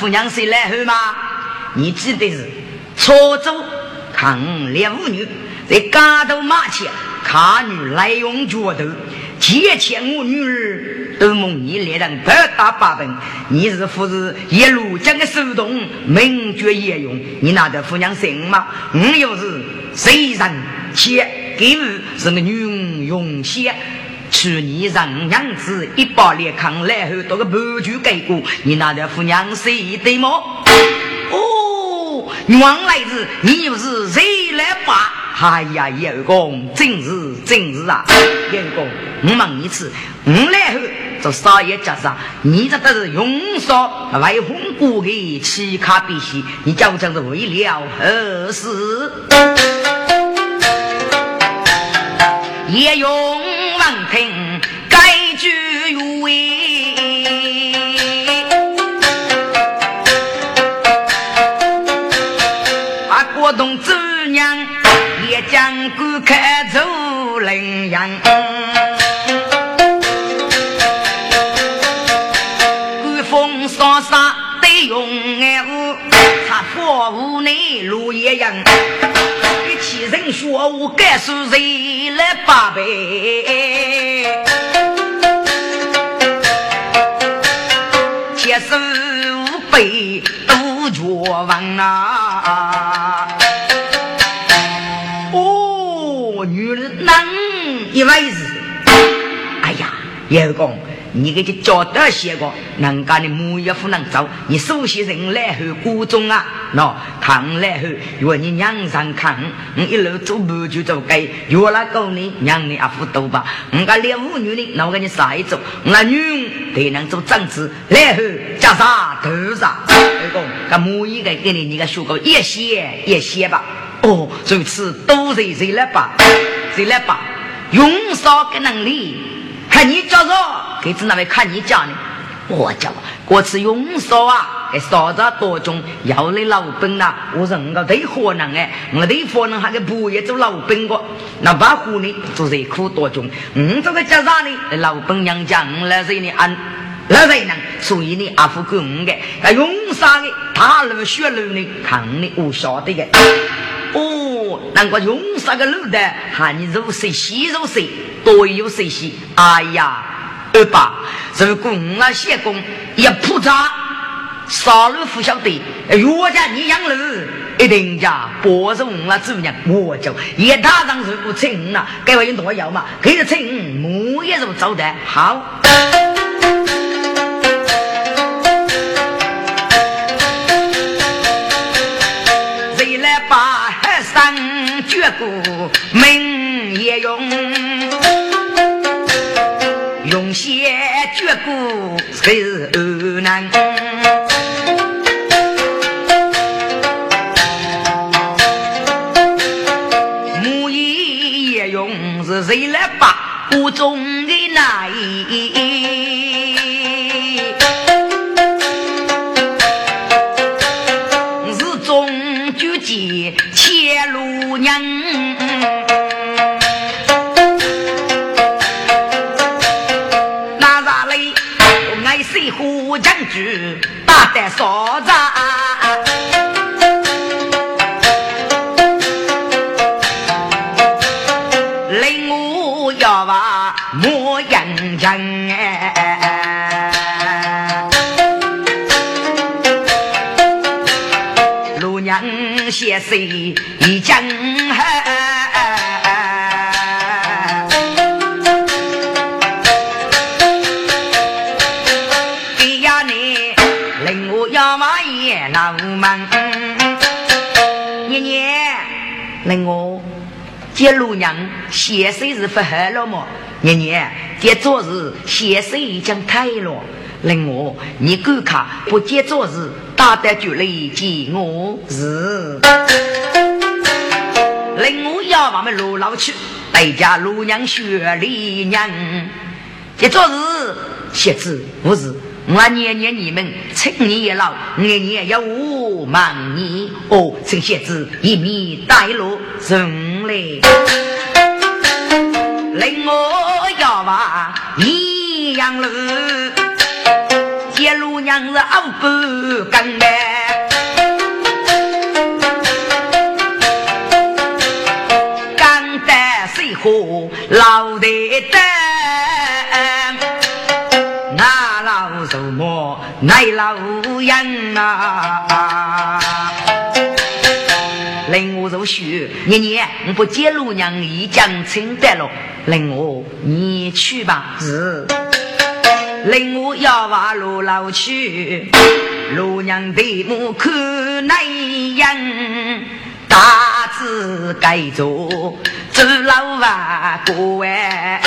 你拿的夫娘谁来后吗？你记得是潮州看猎妇女在街头马前，看女来用脚头。借钱我女儿都蒙你猎人白打八本，你是不是一路将个手动名绝也用？你拿着夫娘姓吗？我又是谁人且给我是个女用血，去年让娘子一把脸扛来后，多个白驹盖过，你那的夫娘谁对么？哦，原来是你又是谁来把？哎呀，叶公，真是真是啊！叶公，我问一次，我来后做少爷家上，你这都是用少为红姑的乞卡比西，你究竟是为了何事？叶勇闻听，该句有为，啊，国栋子娘。将官开走领羊，官风洒洒得用爱物，插花屋内路一样，一起人说我，该是谁来八百？七十五倍都绝望啊！女人能一辈子，哎呀，叶公，你给这交代些个，人家的木也不能走，你首先人来后鼓中啊，喏，看来后若你娘上看，我一路走不就走该，若那狗呢，娘你阿夫多吧，我家练舞女呢，那我给你杀一走，我女得能做长子，来后加上头上，叶公，这木一个给你，你个学个一些一些吧。哦，如此都谁谁来吧？谁来吧？用少个能力，看你叫做，给子那位看你家呢？我叫过次用少啊，给少子多种，要你老本呐，我说我对可能哎，我对可能还给不也做老本个，那把虎呢，做热苦多种，嗯，这个家啥呢？老本娘家我来这里安，来这呢，所以呢，阿福给我的，那用啥的，大路血路呢，看你我晓得的。哦，难怪用啥个路的，喊你入水洗入水，多有水洗。哎呀，二八，如果我谢公一铺扎，杀了不晓得，岳家你养路，一定家保重我主人，我就一大张如果请了，该我用多要嘛，给他请，木也是走的好。绝骨名也，用骨是难。木衣也用是谁来把屋中的那是得嫂子，令我要把莫言讲哎。写谁已江海？哎接路娘写谁是不好了么？年年接做事写谁已经太了。令我你敢看不接做事？大胆就来见我是，令我要我们路老去，代家路娘雪里娘，一做事写字不是我年年你们趁年也老，年年要我忙你哦，趁鞋子一米带路人来，令我要把一样路，接路娘是二不跟呗。老的灯，么那老人啊？令我入学，年年不接路娘已将亲得了，令我你去吧。是，令我要把路老去，路娘的目看那样。大字盖着走老万过哎，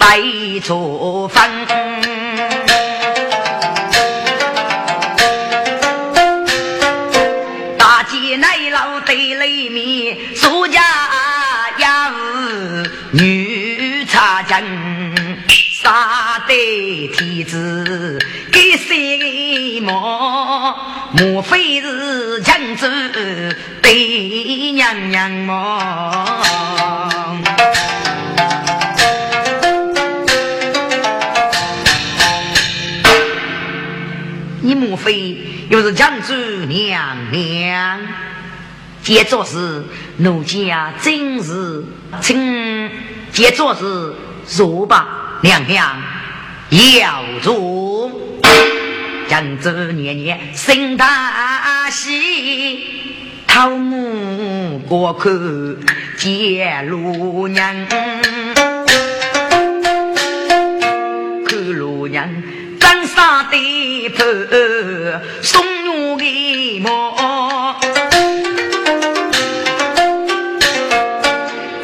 白作风，大街内老对里面，苏家要女茶针。杀得天子给什么？莫非是强子对娘娘么？你莫非又是强子娘娘？接着是奴家真是，请接着是说吧。娘娘要做，江州年年生大喜，桃木过口接路娘，看路娘大对铺送我的毛，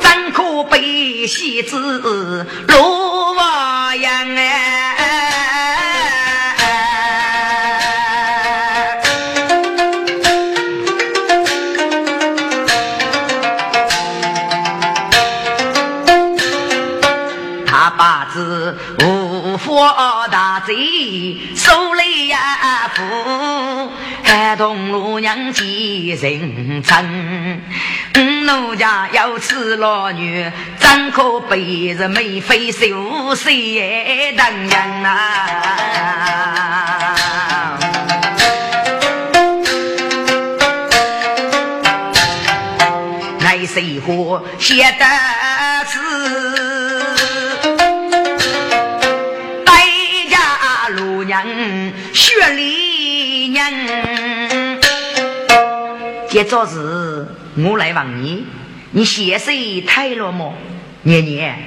怎可被戏子落？同路娘几人称？奴家要吃老女，怎可背着眉飞袖谁等人啊？来谁火写的字？血里娘，今早是我来问你，你血色太了么？年年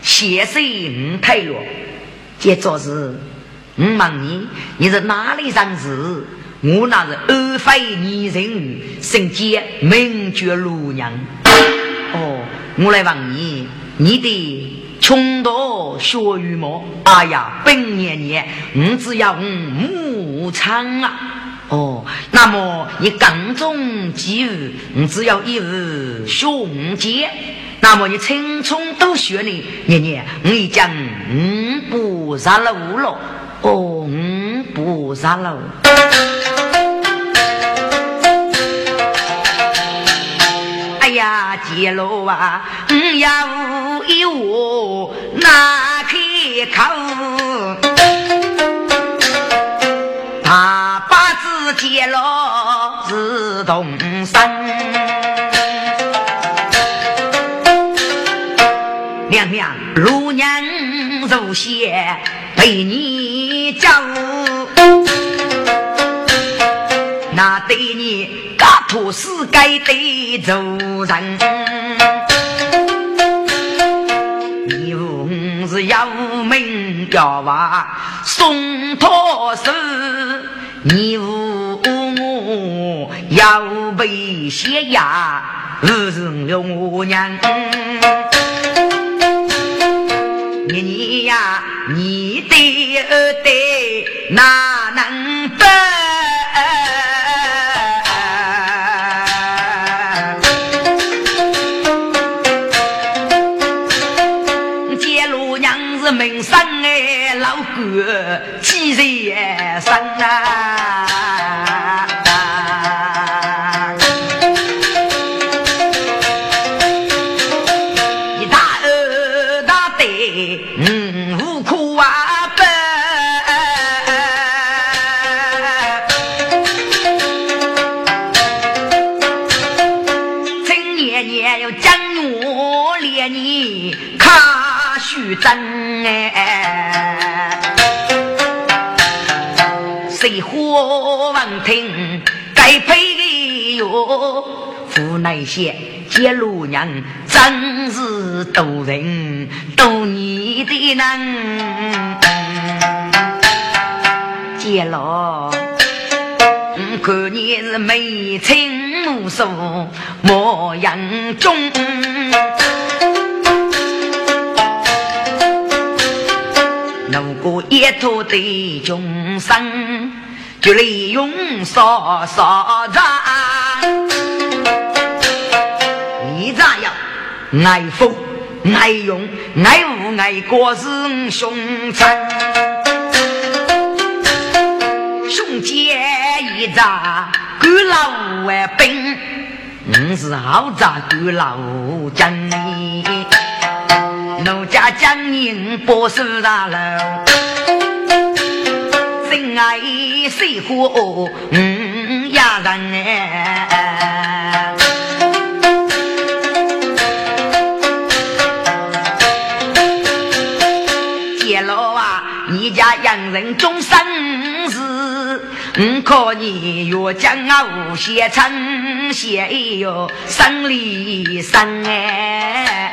血色唔太了。今早是我问你，你是哪里人士？我那是安徽泥人，姓杰，名叫陆娘。哦，我来问你，你的。穷到学羽毛，哎呀，本年年我只要牧场啊！哦，那么你耕种机遇，你只要一日雄杰。那么你青葱都学你？年年我已将五步杀了五了，哦，五步杀了。呀，揭露啊！嗯呀，五一物哪开口？字揭露是动身。娘娘，如娘如血被你教，那对你。大土世界的主人，你我是要命要娃送托手，你我要被血压，日日了我娘，你你呀，你的二代哪能得？那些接路娘真是多人多你的人，接了，看你是眉清目秀，模样中。一土的众生，就利用少少人。你咋样？爱富爱用爱无爱国是凶残。兄姐一扎够老外兵，你是好扎够老将你。奴家将你不是大楼。真爱谁火嗯呀人哎，人终生事，嗯，可你越讲啊无些称，些哟生里生哎。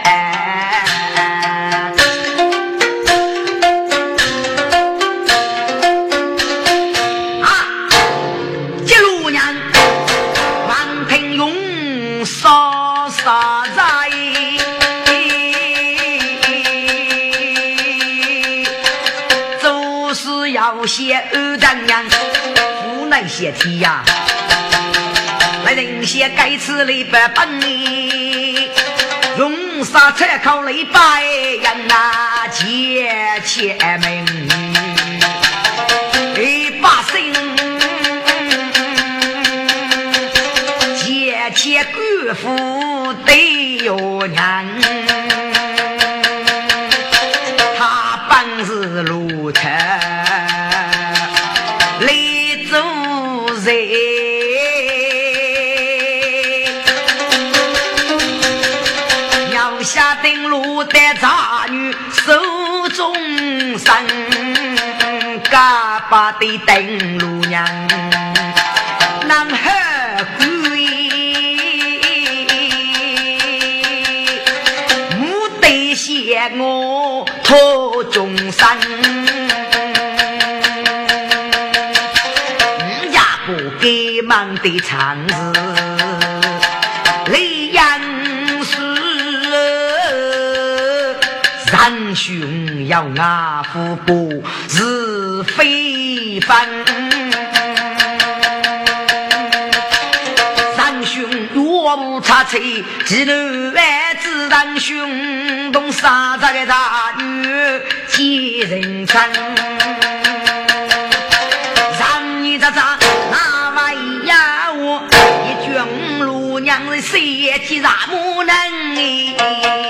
些题呀，来人写该吃里边本用啥菜烤里白人啊，结前门，一把心，结前官府得有娘，他本是路程。生，嘎巴的灯炉娘，男孩归，母得嫌我托终生，家不给忙的长日。三要阿福不是非凡，三兄若无差错，只能万子让兄同杀咱的大女接人称。让你这咋那玩呀？我一军路娘的谁去让母能？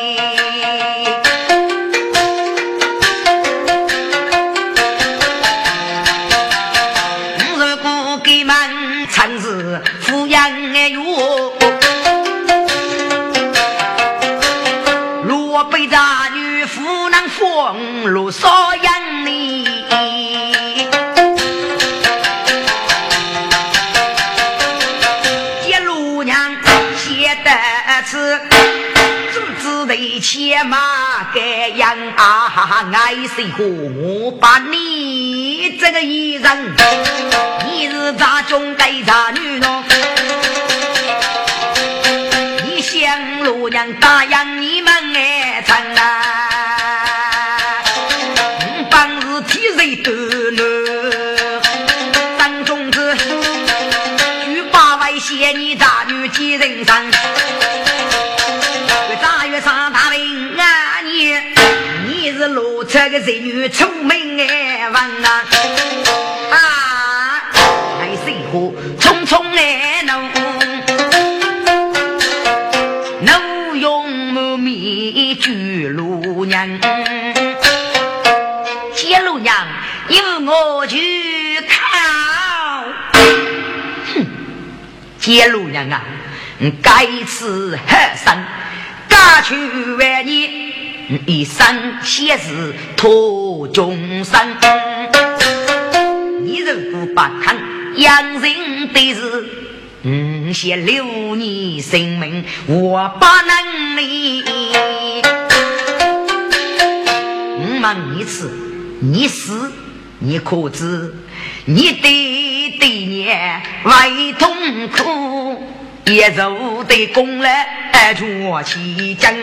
爱谁和我把你这个一人，你是咋中给咋女侬？你想路娘答应你这个人女出门哎，问啊啊，来生活匆匆哎弄，怒用木米举路娘，接路娘由我去靠，哼，接路娘啊，该死何生，家去万年。一生写字托众生，你如果不肯养人的事，五，先留你性命，我不能离。我问一次，你死，你可知你的对年为痛苦，也受得功来做起将。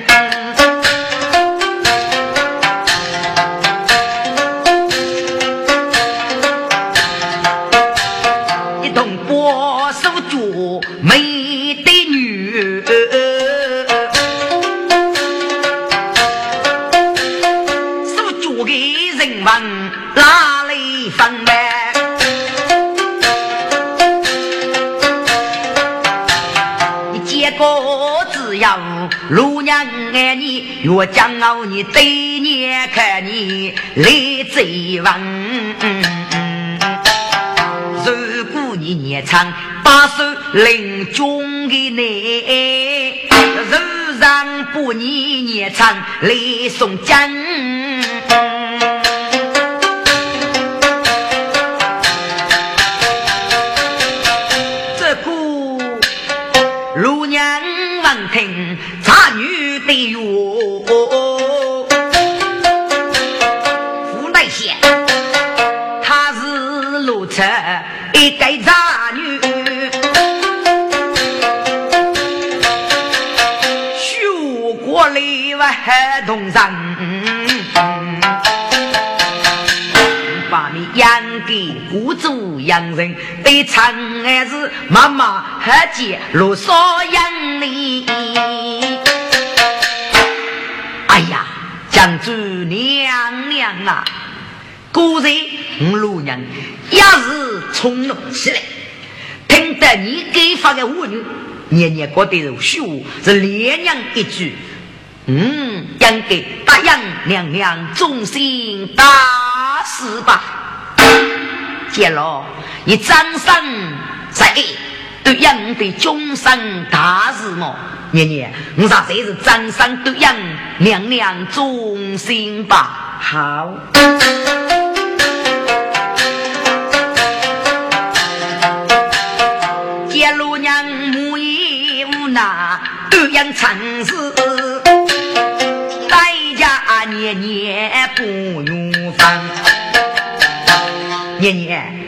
你，越骄傲你对你看你来追问。如果你年长八十临终的你，如让不你年长来送将。这个路娘一个渣女，学过来还同人，把你养给孤主养人，对长儿子妈妈和姐路少养你。将主娘娘啊，果然我老娘也是冲动起来，听得你给发的话语，年年觉得如虚是连娘一句，嗯，应该答应娘娘忠心大事吧。接了，你掌声在对应的终身大事么？年年，我啥才是掌声对应娘娘忠心吧？好，路娘母也无奈，对应城市，代价年年不用分。年年，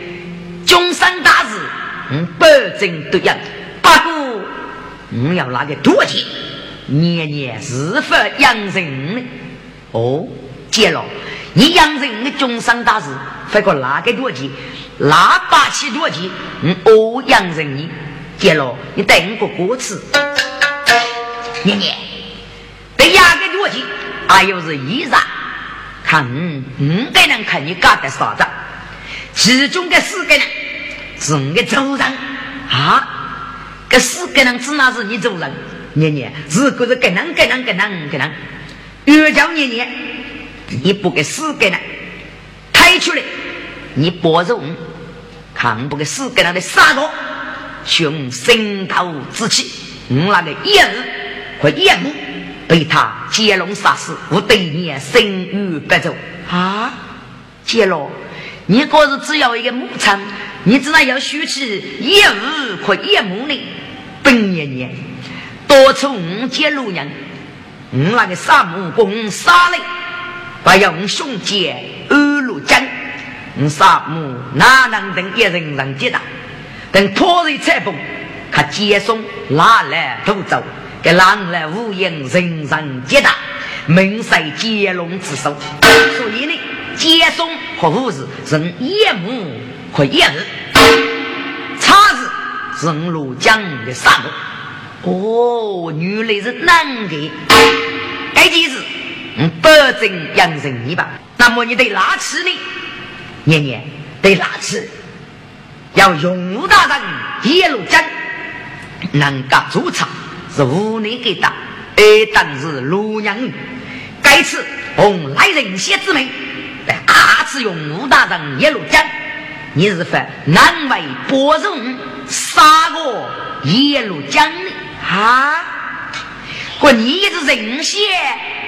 终身大事，嗯，保证对应，不过。我要拿个多钱？年年是否养人呢？哦，接了，你养人的终身大事，发个拿个多钱？拿八千多钱？嗯，哦，养人呢？接了，你等个歌词。年年得压个多钱？还有是衣裳？看，五个人看你干的啥子？其中的四个人是我的主人啊。这四个人只那是你做人，年年如果是个人个人个人个人，越叫年年，你不给四个人抬出来，你保重，看不给四个人的杀过，雄心头之气，我那个一日和一母被他接龙杀死，我对你心如白昼啊！接龙，你可是只要一个牧场，你只能要修起一日和一目呢？本年年，多出五接路人，我那个杀木工杀人，不用兄弟二路将，我杀木哪能等一人能接到？等破碎拆崩，他接送拉来偷走，给狼来无影人人接打，门塞接龙之手。所以呢，接送和护士是一目和一日。人路江的杀戮，哦，原来是男的。该件事，我保证养成你吧。那么你得哪次呢？年年得哪次？要永武大人一路讲，能够主场是无能给打，而当是洛阳女。该次奉来人先之命，来二次永武大人一路讲，你是否难为伯仲杀个一路讲呢？啊！我你是人先，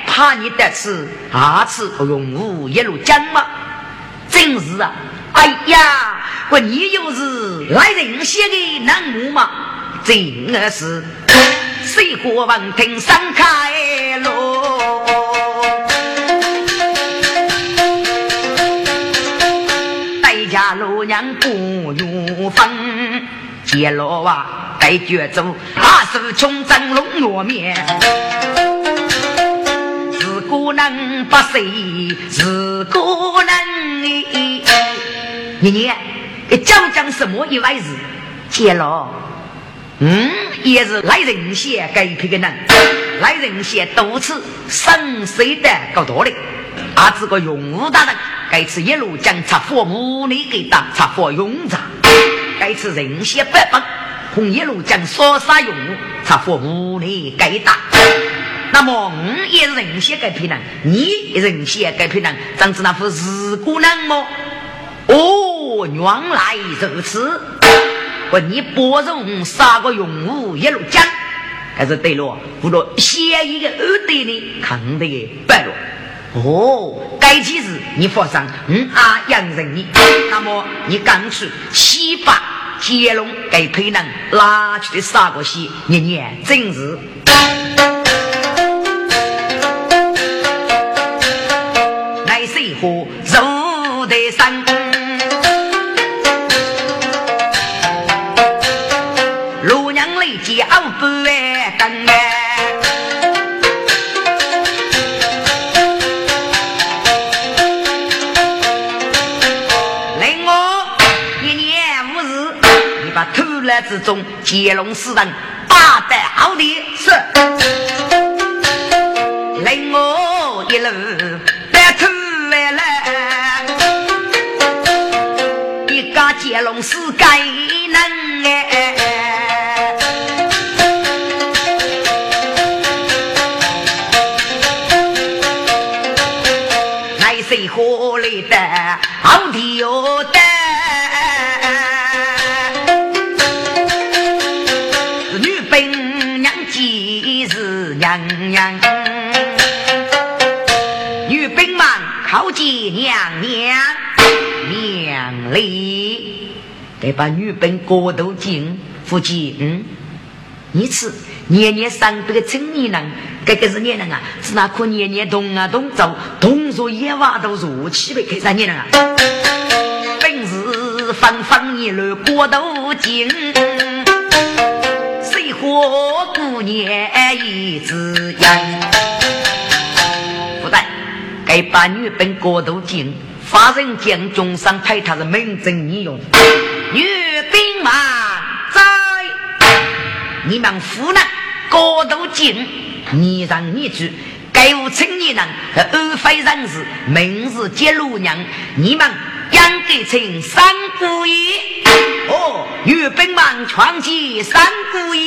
怕你得此下次永武一路讲吗？真是啊！哎呀！我你又是来人写的南木吗？真的是水火王庭上开路，代家老娘不用分，接老娃带绝走，阿是穷争龙落面，是孤能不谁？是孤能你你。讲讲什么一回事？接了，嗯，也是来人些该批的人，来人些多次生谁的搞多的，啊，这个永武大人该次一路将插火屋里给打插火用着，该次人些百般，红一路将所杀用插火屋里给打。那么，我也是人些该批人，你也人些该批人，长子那副是姑娘么？哦，原来如此。我你保重杀个用武一路讲，还是对了。不如写一个二对呢，看得白了。哦，该几日你发上，嗯啊，养人你。那么你刚去七八接龙给配人拉去的杀个戏，年年真是。中，接龙四人八得好的是，令我一路白头来了，一家接龙四女兵们靠近娘娘娘里，得把女兵过度进夫妻嗯，你吃年年上这个青年人，这个是年人啊，是那可年年动啊动走，动作野娃都如起呗，看啥年人啊？本是方方一路过度进。我姑娘一只羊，不但该把女本过度进，发人将中上派他是名正言用。女兵嘛，在你们湖南过度进，你让你去，该我青年人和二非人士，明日接路娘，你们养给成三姑爷。哦，女兵们闯进三姑爷。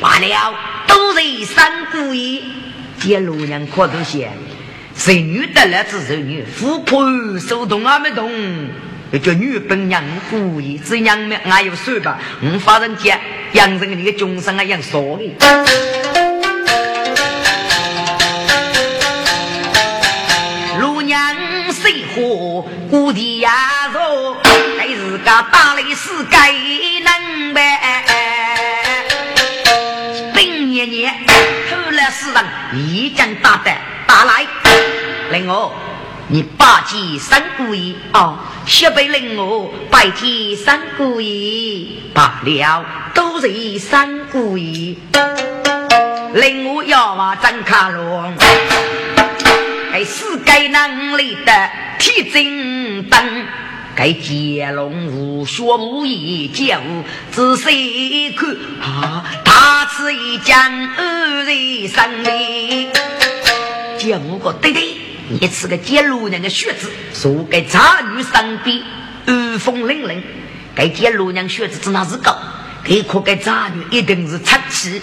罢了，都是三姑爷，接路人可都些，谁女得来自是女，富婆手动啊没动，又叫女本娘姑爷，这娘们俺有说吧，我发人家养成你个终生啊养说的。火，故地呀肉，该是个打雷是该能呗。年年偷来世人一将大胆打来，令我你拜见三姑爷哦，小辈令我拜见三姑爷罢了，都是三姑爷，令我要话张卡龙，该世界能力的铁金灯。该接龙无血无义，剑无仔细看啊，他此一将二人胜利。也无过对对，你是个接路娘的血子，说给渣女身边雨风凛凛，该接路娘血子只那是高，给可给渣女一定是出气。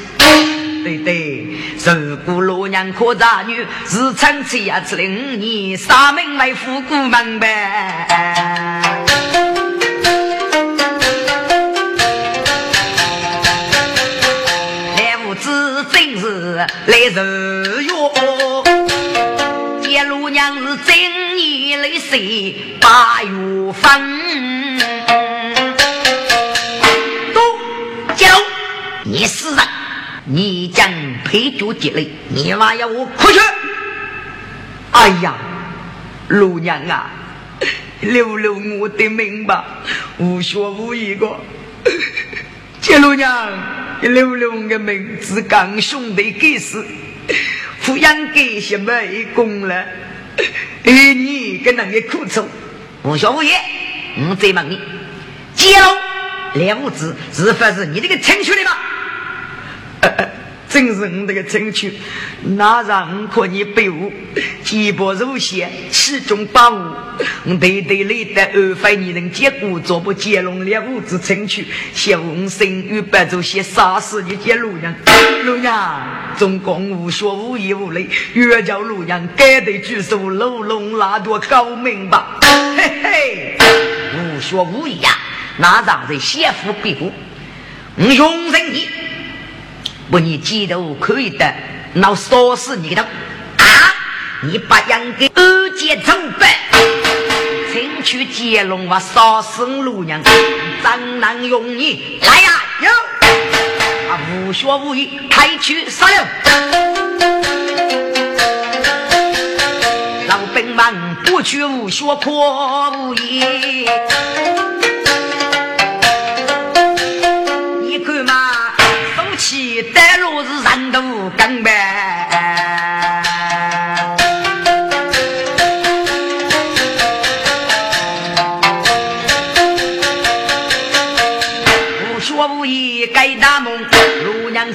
对对，如果罗娘可渣女是长期呀，只令你杀门为富姑门呗。来无子真是来受冤，见罗娘是正义泪水八月份。都接龙，你死人！你将陪酒积累，你妈要我哭去！哎呀，陆娘啊，留留我的命吧，无学无艺个，这陆娘，留留我的命，是刚兄弟给死，抚养给些没功了，哎，你跟那个苦楚，无学无艺，我再问你，接龙两字是不是你这个亲兄的吗？真是我这个争取，哪让我可你背负，肩膊如线，其中把握。我对对累得二番，你能结果做不接龙两五子争取，小红生与白做些杀死你接路娘，路娘总共无学无艺无类，越叫路娘该得举手楼龙拉多高明吧？嘿嘿，无学无艺呀，哪让人先富必富？我用人你。不，你记得可以的，那烧死你的啊！你把杨给二姐走呗，请去接龙我杀死路娘，怎能用你来呀？有啊，无学无艺，开去杀了。老兵们不去无学可无艺。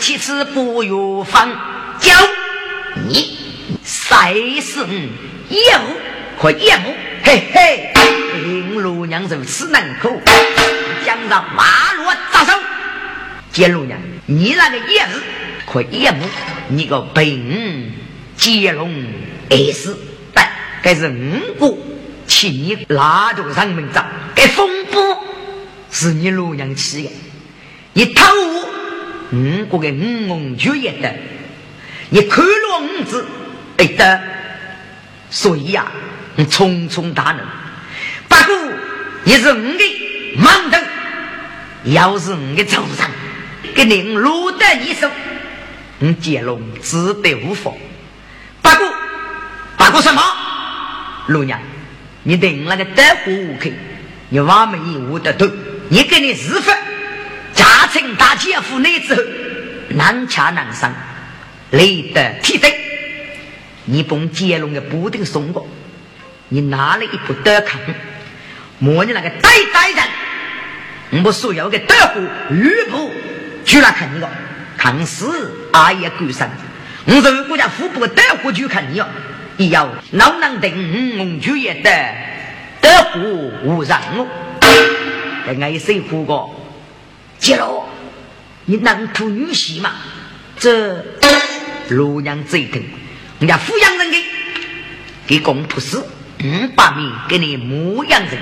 妻子不有方，教你。赛事业务和业务，嘿嘿，听路娘如此能口，将上马路扎手，接路娘。你那个叶子可叶母，你个病接龙。二是，但该是五个，请你拉着上门长，该风波。是你老娘起的，你偷五个给五红就业的，你看了五子哎的，所以呀，你匆匆大怒，不过也是五个盲头，要是五个早上。给您落得一手，你接龙只得无妨。不过，不过什么？老娘，你等那个德国武客，你挖门一屋的头，你给你师傅家成大姐夫那之后，难掐难伤，累得体真。你帮接龙的不定送过，你拿了一部德康，摸你那个呆呆人，我所有的德虎吕布。去来看你个，看死阿爷鬼神！我是国家富不得过去看你哦，也要老能定我就也得得虎无让我。跟爱谁胡个？接了，你能图女婿吗？这洛阳这一头，人家阜阳人给给公仆死五百米给你牧羊人，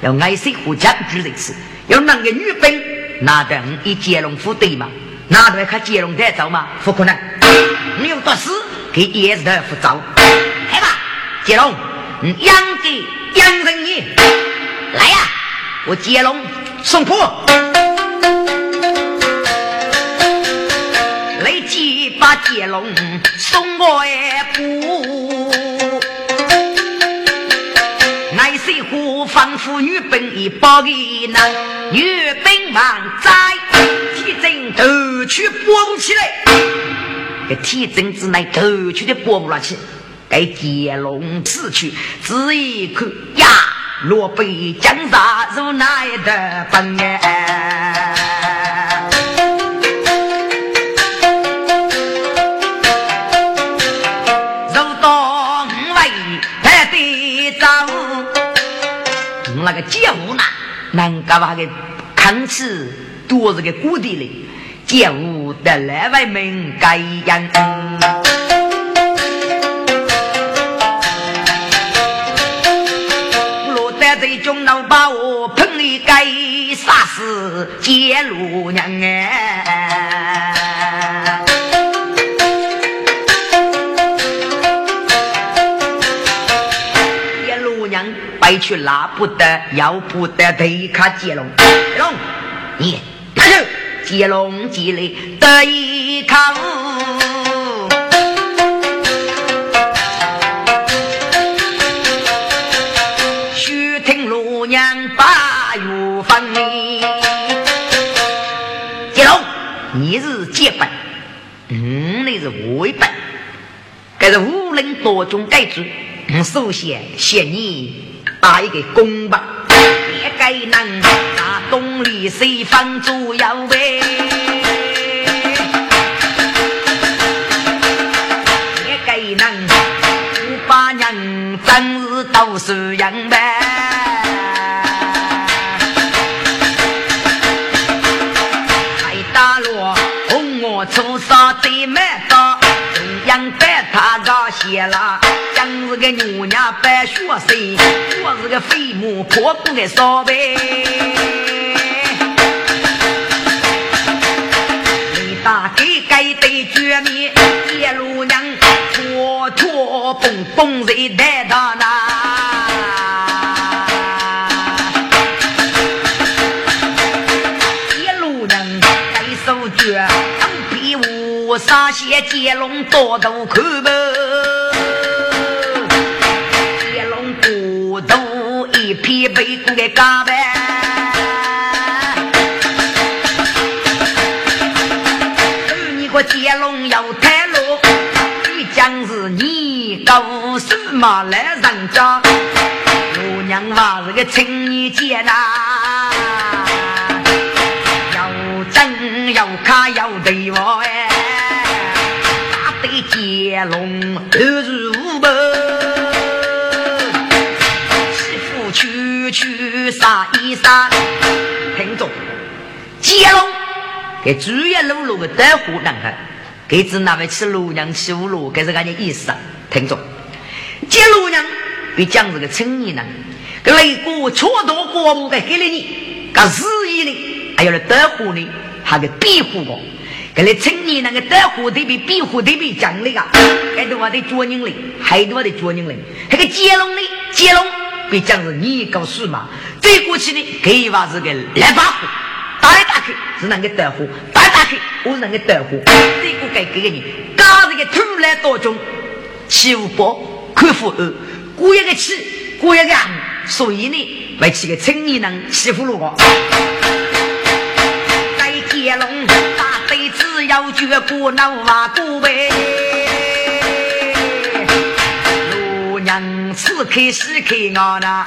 要爱谁胡将军这次，要那个女兵。那等一接龙副队嘛？那得看接龙在走吗？不可能！你有多事给叶子的副走？来吧，接龙，养给养人你来呀！我接龙送铺，把接龙送过来铺。爱谁虎仿佛女兵一包给那女兵忙在体针头去拨不起来，这体针之内头去的拨不了起，该接龙死去，只一口呀，落北江杀如来的本哎，那个节物呢？能干嘛个看吃多是个谷地里，节物的来外门该样。落得这种老把我捧一该杀死街路娘哎。白去拉不得，要不得，得卡接龙。龙，你拿去 接龙接来得一口。须听罗娘把月分。接龙，你是接本，嗯，你是为本，这是无论多中改主。首先谢你。打一个工吧，别该能打东里西方左右呗，别该能五八娘真是都是样呗，海大罗红我出杀最美的，中央白他高写了。是个牛娘白雪生，是个飞母婆婆的烧呗。你大给该对绝面，一路娘拖拖蹦蹦在带到那。一路娘该手绝，当比武杀些接龙多都看不。一辈子的干呗，你个接龙要太路，你将是你告诉马来人家，我娘娃是个青年姐呐，要争要看要对我给主要路路的带货男孩，给只那位吃路娘吃五路，给是俺的意思啊。听着，接路娘比讲这个青年人，给雷哥错多过目给给了你，干事业呢，还有来带货呢，还给庇护我。给那青年那个带货特别庇护特别讲那个，还多话得捉人嘞，还多话得捉人嘞，还个接龙呢，接龙。别讲是你告诉嘛，再过去呢，给娃是个来把火，打来打去是那个带火，打来打去我是那个带火。这个该给个人，刚这个突然当中，起五包，看富二，过一个气，过一个暗，所以呢，为起个青年人欺负了我。在接龙打对子要绝过那瓦过呗。此刻是刻我那，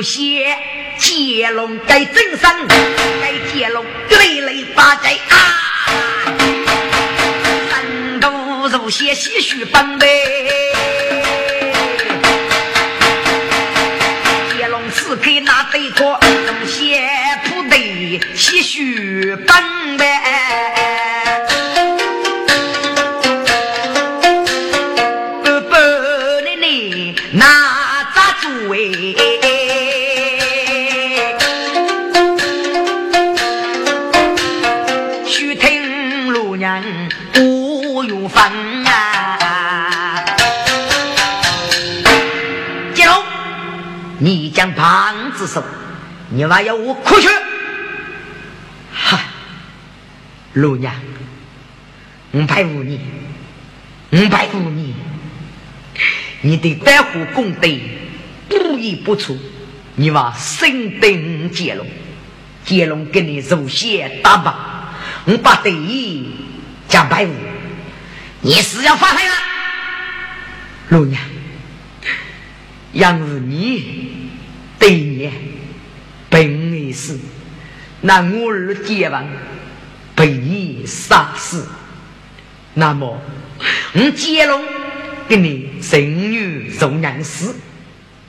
真如血接龙该真身，该接龙累累八寨啊，三头如血唏嘘奔呗，接龙此刻那对过如血。唏嘘奔呗，娘不用烦啊！接龙，你将胖子手，你还要我哭去？老娘，我拜服你，我拜服你，你的白虎功德不一不错，你娃身登接龙，接龙给你如血打吧，我把对一加拜服，你是要发财了，老娘，要是你对你本没事，那我儿接王。被你杀死，那么我接龙给你生女做娘婿，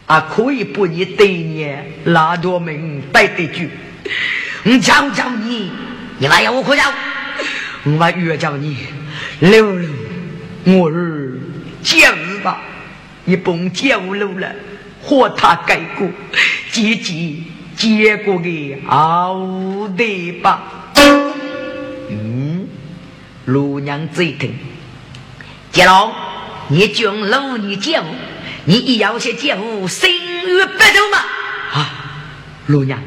啊，可以把你对你拉多门带得住。我叫叫你，你还要我可叫？我还越叫你，六六，我儿叫吧，你甭叫路了，和他改过，姐姐结果个好的吧。嗯，陆娘最疼。杰龙，你讲路你姐夫，你一要些姐夫心如白头吗？啊，陆娘。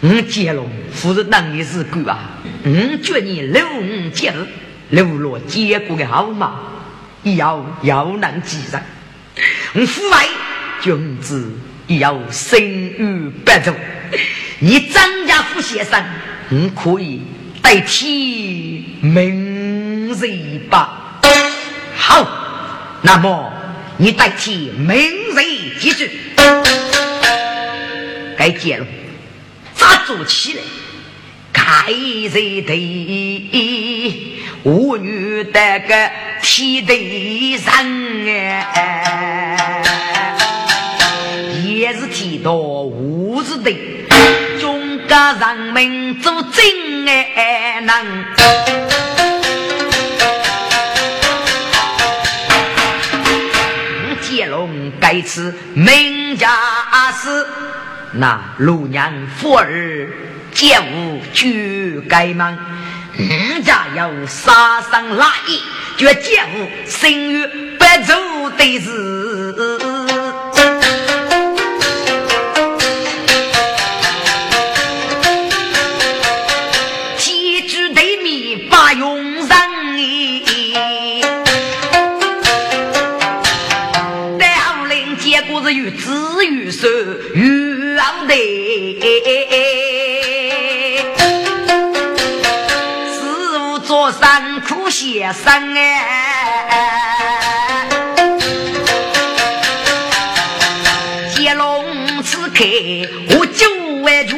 我接龙不是当你是狗啊！我觉你六五接六落结果的好嘛，要要能记上。我父爱君子要生于白头。你张家富先生，你可以代替明日吧？好，那么你代替明日继续。该接了。扎住起来，开日头，妇女的个天地上哎，也是提到五字的，中国人民做真哎能，接龙该次名家事。那陆娘富儿皆无举该忙，人家要杀生拉意，绝皆无生于白昼的事。天知对面把用人，带领结果是与子与孙与。老的，三苦先生哎，接龙此刻我就为着，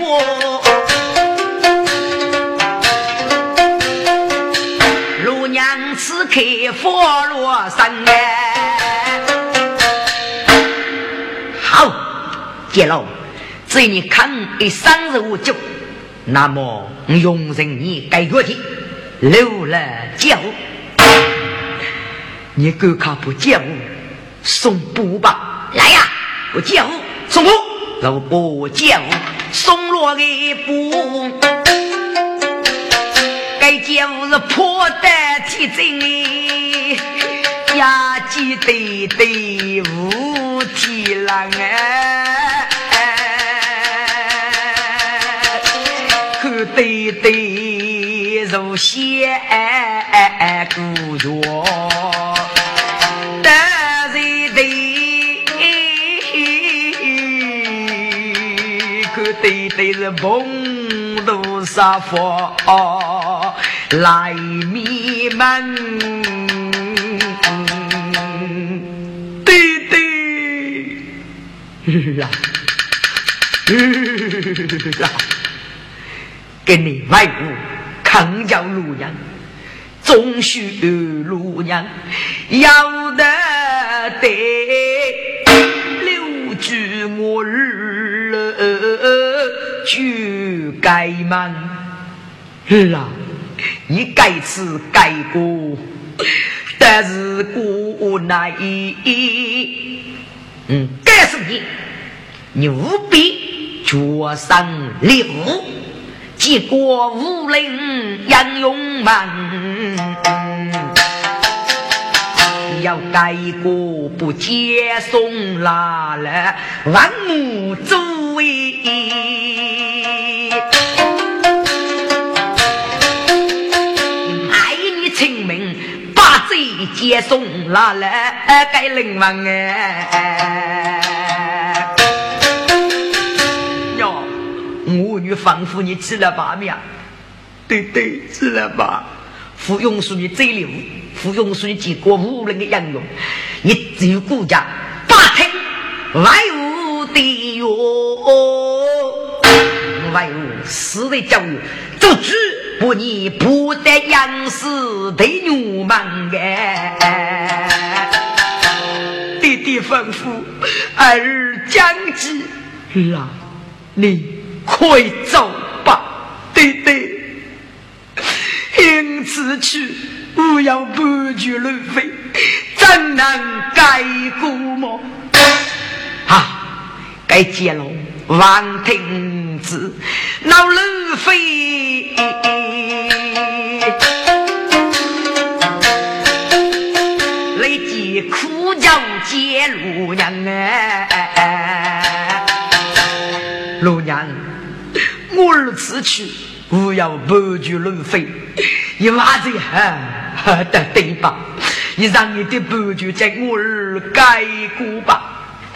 如娘此刻佛罗山哎，好，接龙。只要你肯一三十五酒，那么用人你该决定。留了酒。你够卡不酒，送布吧，来呀！不酒送布，若不酒送落个布，该酒是破的几针，呀几得得无体郎哎。对对如仙姑娘，但是对，可对对是蓬头沙发来迷茫，对对啦，啦。给你外屋扛叫路娘，终须路娘要得得留住我儿去该满儿啊！你该吃该过，但是无奈，嗯，该是你，你务必脚上立武。结果武林英勇们，要改过不接送拉了万木诸位，爱你亲命把贼接送拉了该灵王哎。我女仿佛你吃了把面，对对，吃了吧。芙蓉树你最牛，芙蓉树你结果无人的应用，你只有顾家八天外无的哟，外无私的教育，做主不你不得杨氏的牛忙哎！弟弟吩咐儿将计，让，你快走吧，弟弟。因此去，不要不绝乱飞，怎能改过么？啊，该接了。王庭子闹乱飞，来接苦叫接路娘哎，路娘，我儿此去，不要不惧乱飞，你娃子哈得对吧？你让你的不惧在我儿改过吧。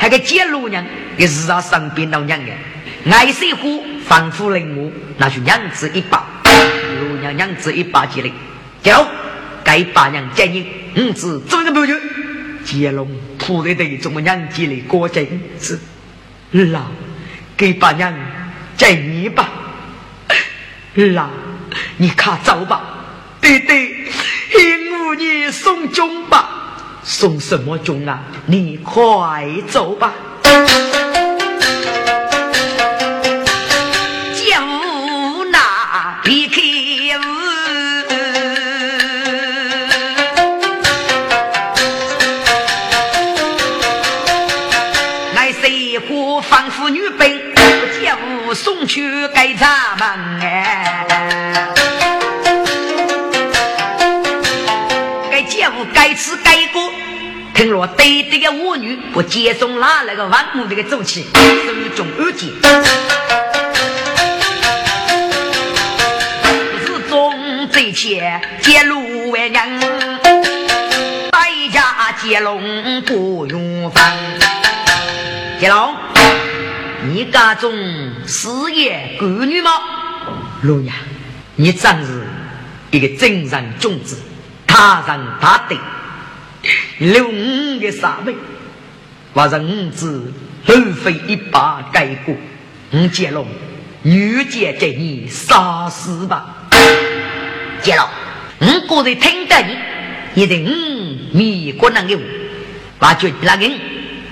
那个接路娘也是他身边老娘的，爱水虎仿佛灵物，那就娘子一把，路娘娘子一把接来，走，该把娘接你，五子做个不就？接龙铺的对中娘接来过阵子，老，给把娘等你吧，啦，你看走吧，对对，因我你送终吧。送什么终啊？你快走吧！去给咱们哎。该吃该过，听了对对的舞女，不接送哪那个万木这个走起，手中二姐，日中贼切接路为娘，百家接龙不用烦。接龙，你家中事业闺女吗？陆娘，你真是一个正人君子。他人大德，留五的傻妹，我让五子后悔一把盖过。五杰龙，女姐给你杀死吧！杰龙，五个人听得你，你的五米国能给我，把绝那个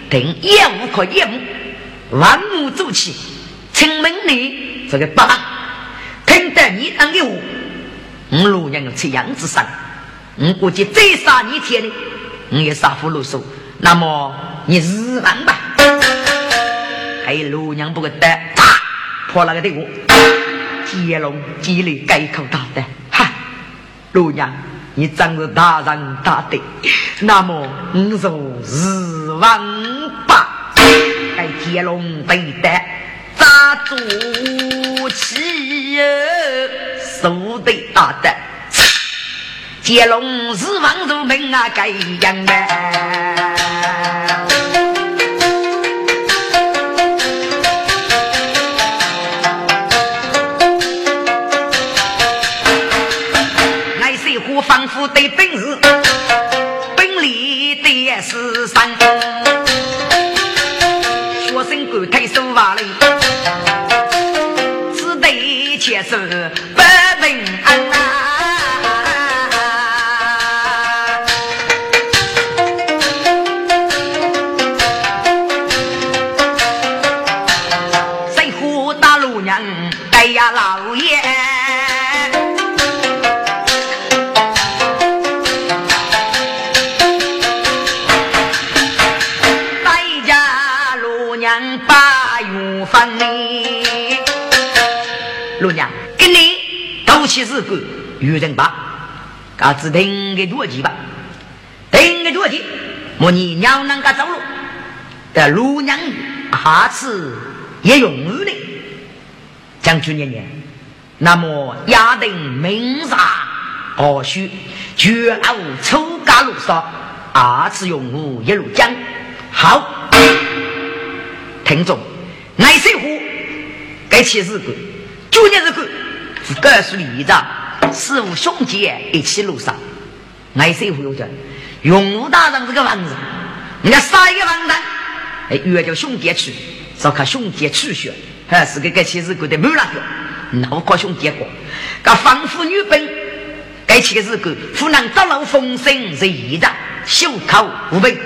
等业务可业务，万物走起，请问你这个爸爸听得你能给我，五路人吃样子上。我估计再杀你一天呢，你也杀俘虏手。那么你日亡吧。还有陆娘不个得，啪破了个队伍。接龙接里改口大的，哈，陆娘你真是大人大德。那么你就日亡吧。该接龙对的，扎住气哟，手的大的。接龙是王祖名啊，该样的。得接受不问安。日过，有人把，嘎子听个多钱吧，听个多钱，莫你娘能个走路，在路娘下次也容易的。将军爷爷，那么亚定明杀何须绝傲出家路上，二次用武一路讲好，听众爱水壶，该起日过，九年日过。告诉李长，师傅兄弟一起路上，爱谁不用讲？永武大人这个王子，人家杀一个王蛋，哎，约叫兄弟去，找看兄弟去学，还是个个其实过得没那个。脑壳兄弟过，个防妇女兵，该起日个湖南大路风声是一仗，袖口无备。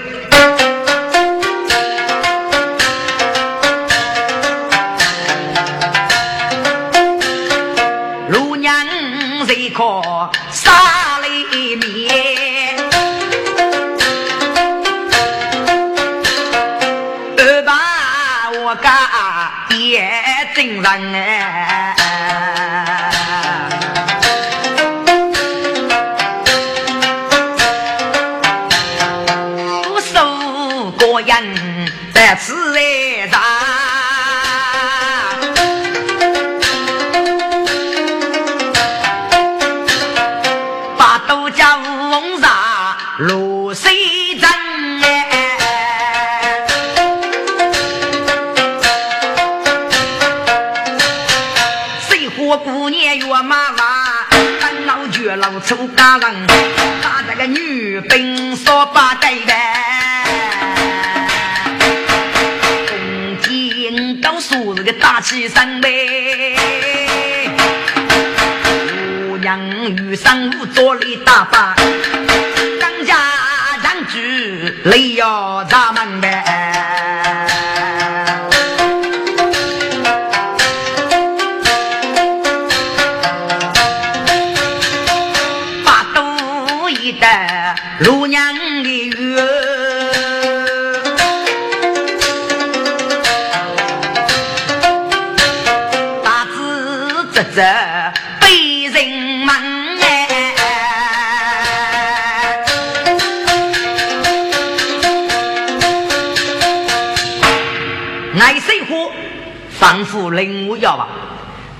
谁可杀里面？二把我家也真人哎。在此上，出家人，把这个女兵说把盖呗。是个大气上呗，姑娘遇上五座的大把，当家将军累要咱们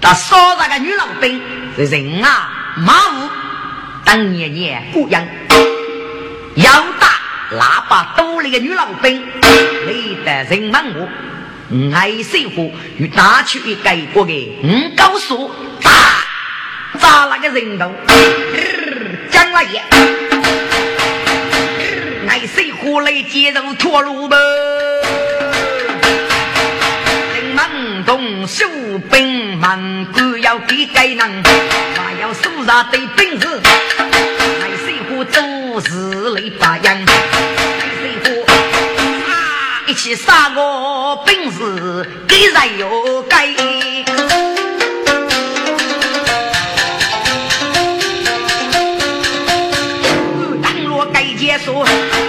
他烧那个女老兵人啊，马虎，当年年过样，要打喇叭多了个女老兵，累得人满我。爱水火与打去一改过的五高速打砸那个人头，将来也，爱水火来接肉脱路吧，动手兵忙官要给该人，还要手上对本事，爱水火做事来发扬。一起杀我本事给人又该，当若该结束，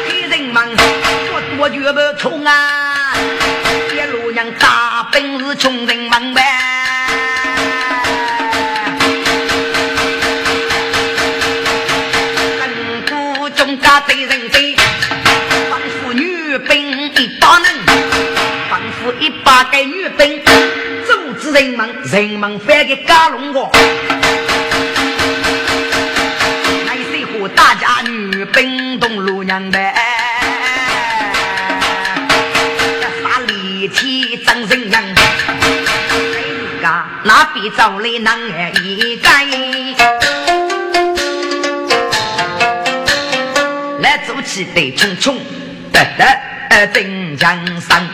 给人们我我绝不冲啊！一路让大本是穷人们呗，人不中家对人对。一把个女兵，阻止人们，人们反给加龙我。那谁和大家女兵动路娘呗？人样，那比找来难一个。来走起得匆匆，得得真江山。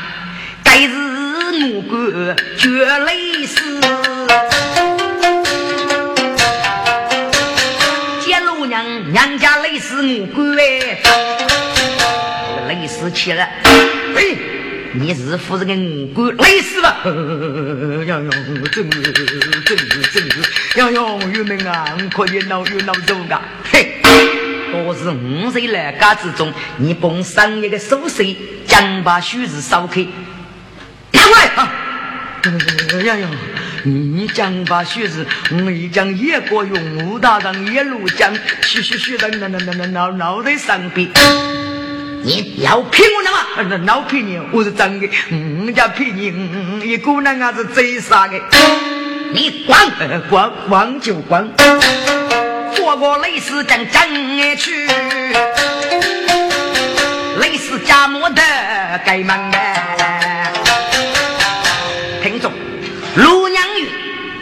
来自奴官绝泪丝，见老娘娘家累死奴官哎，累死去了。哎，你是夫人的五官，累死了。杨勇，真真真是，杨勇玉明啊，可以闹又闹走噶。嘿，我是五岁来家之中，你帮上一个手势，将把须子烧开。哎呀呀！你将把须子，我一讲也过用，武大人一路将，嘘嘘嘘的那那那那脑脑袋上边。你要骗我呢嘛？那老骗你，我是真的。人家骗你，一姑娘啊是最傻的。你滚滚滚就滚，活过累死将将去，类似家母的该忙的。陆娘玉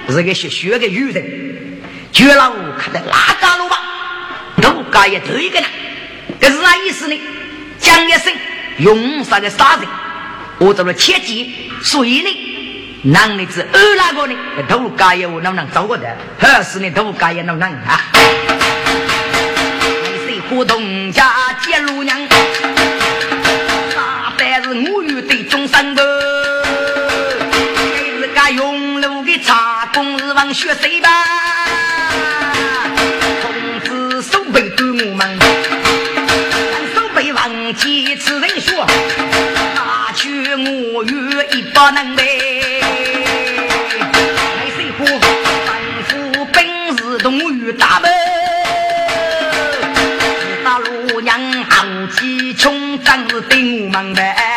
是个学学的女人，觉老看在哪家路吧？都该也头一个呢，这是啥意思呢？讲一声用啥个杀人？我做了切记，所以呢，男的子二那个呢？头家业务能不能走过的？还是你头家业能不能啊？谁活动家接路娘？大凡是我与对中山的，给自家用路的茶工是往学谁吧？与一把能呗。大门，四大路娘好气冲，真是对我们呗。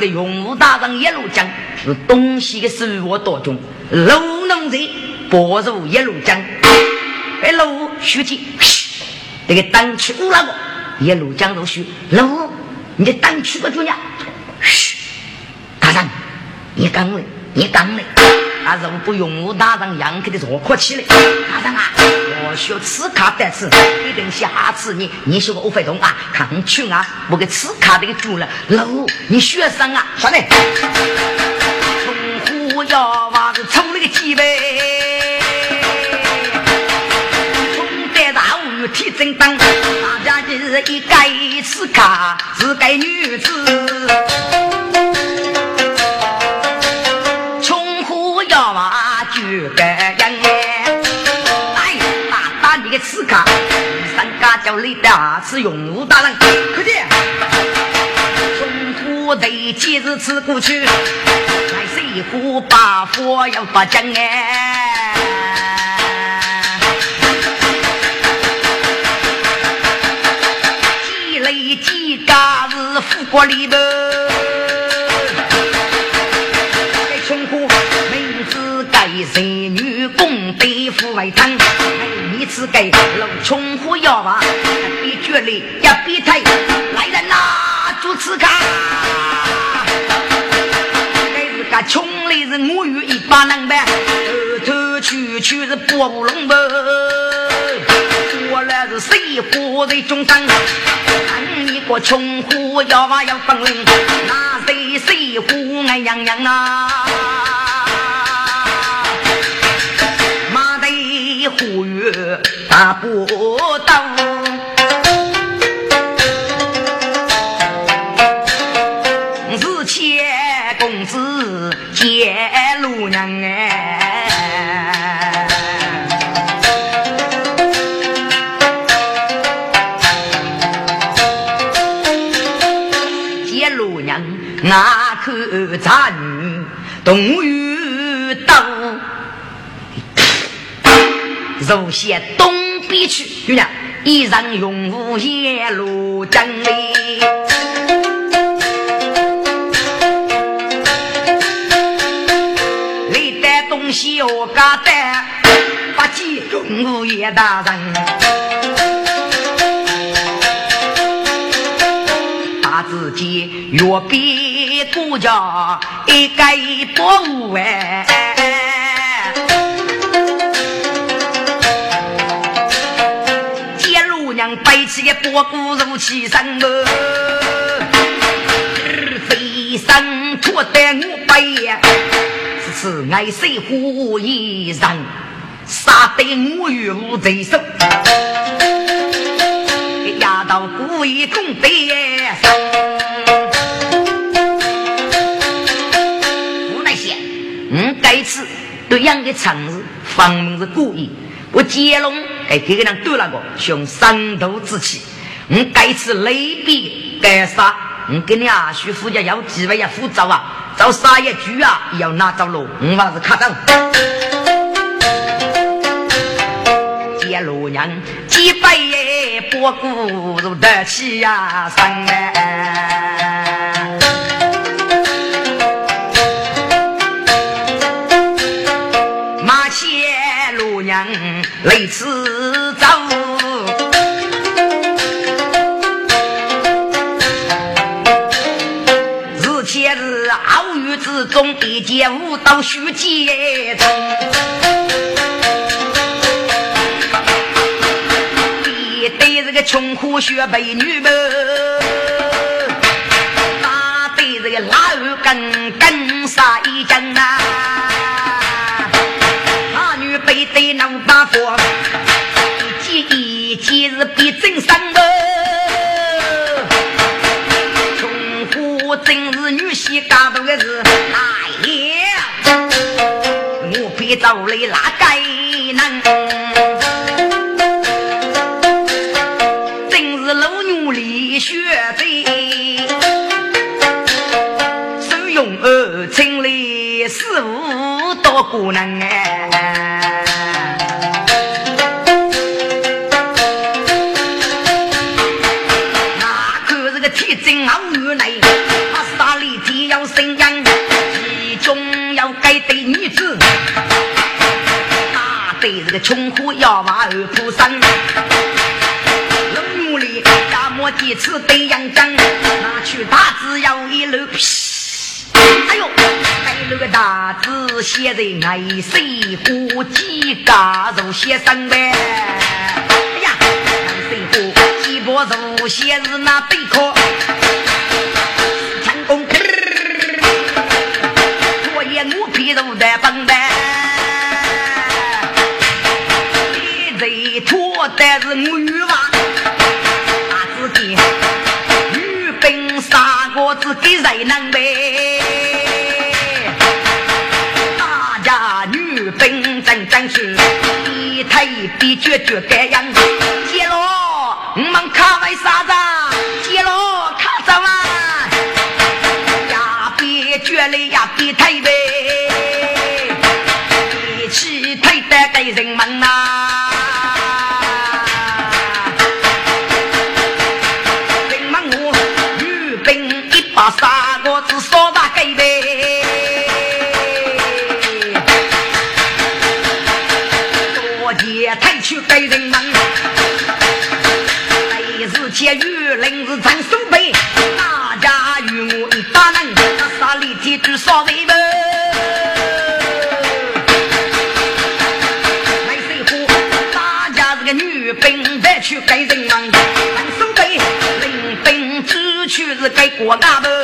个永武大人一路讲，是东西的生活当中，路农人步入一路讲，哎，路书记，那个当区五那个一路讲入去，路你的当去个主娘，嘘，大人，你刚来，你刚来。那是不用我大人养开的坐客气嘞，大人啊，我学吃卡得吃，一定下次你你学个五分钟啊，看去啊，我给吃卡的给煮了，老你学生啊，说的，从虎要娃子抽那个鸡呗，从得大武提真当，大家就是一该吃卡，是该女子。大大你个刺客，三家叫你的是用武大人，快点！中途得几日吃过去，来水壶把火要发浆哎，几累几家是富国里头。你只给老穷苦要吧，一绝里一比太来人呐，做刺客！该是个穷的人，我有一把能办，偷偷去去是拨不龙门，我来是谁活在中山？看你个穷苦要吧要分人，那谁谁活爱娘娘啊？不到，是钱公子接路娘哎，接路娘那可咱 东遇到。走些东边去，姑娘，一人永无夜路江里，你带东西我家带，不见永无夜大人，把自己越比国家一盖保护起个波鼓如起身么？飞身脱得我背，此次爱谁虎一人，杀得我与无贼手，压到故意攻得上。无奈些，嗯，该次对样的城市，方是故意，我接龙。哎，这个人对那个雄三头之气，我该吃雷比该杀，我跟你啊，徐夫家要几位呀？负责啊，找杀一局啊，要拿走路，我还是卡走。接路娘几百波骨如得起呀，生哎。雷次走，日前日奥运之中，一件舞蹈须结中，一对这个穷苦学美女们，那对这个老根根杀一将啊。女婿干多的是，哎呀，我比走来拉该能，真是老牛里学贼，手用二千里师傅多姑娘哎。穷苦要马二铺山，老奴里大磨几次对杨江，拿去大字要一路皮。哎呦，还那个大字写在爱谁户几家肉写上呗。哎呀，爱谁户几波肉写是那贝壳。但是我女娃，我大的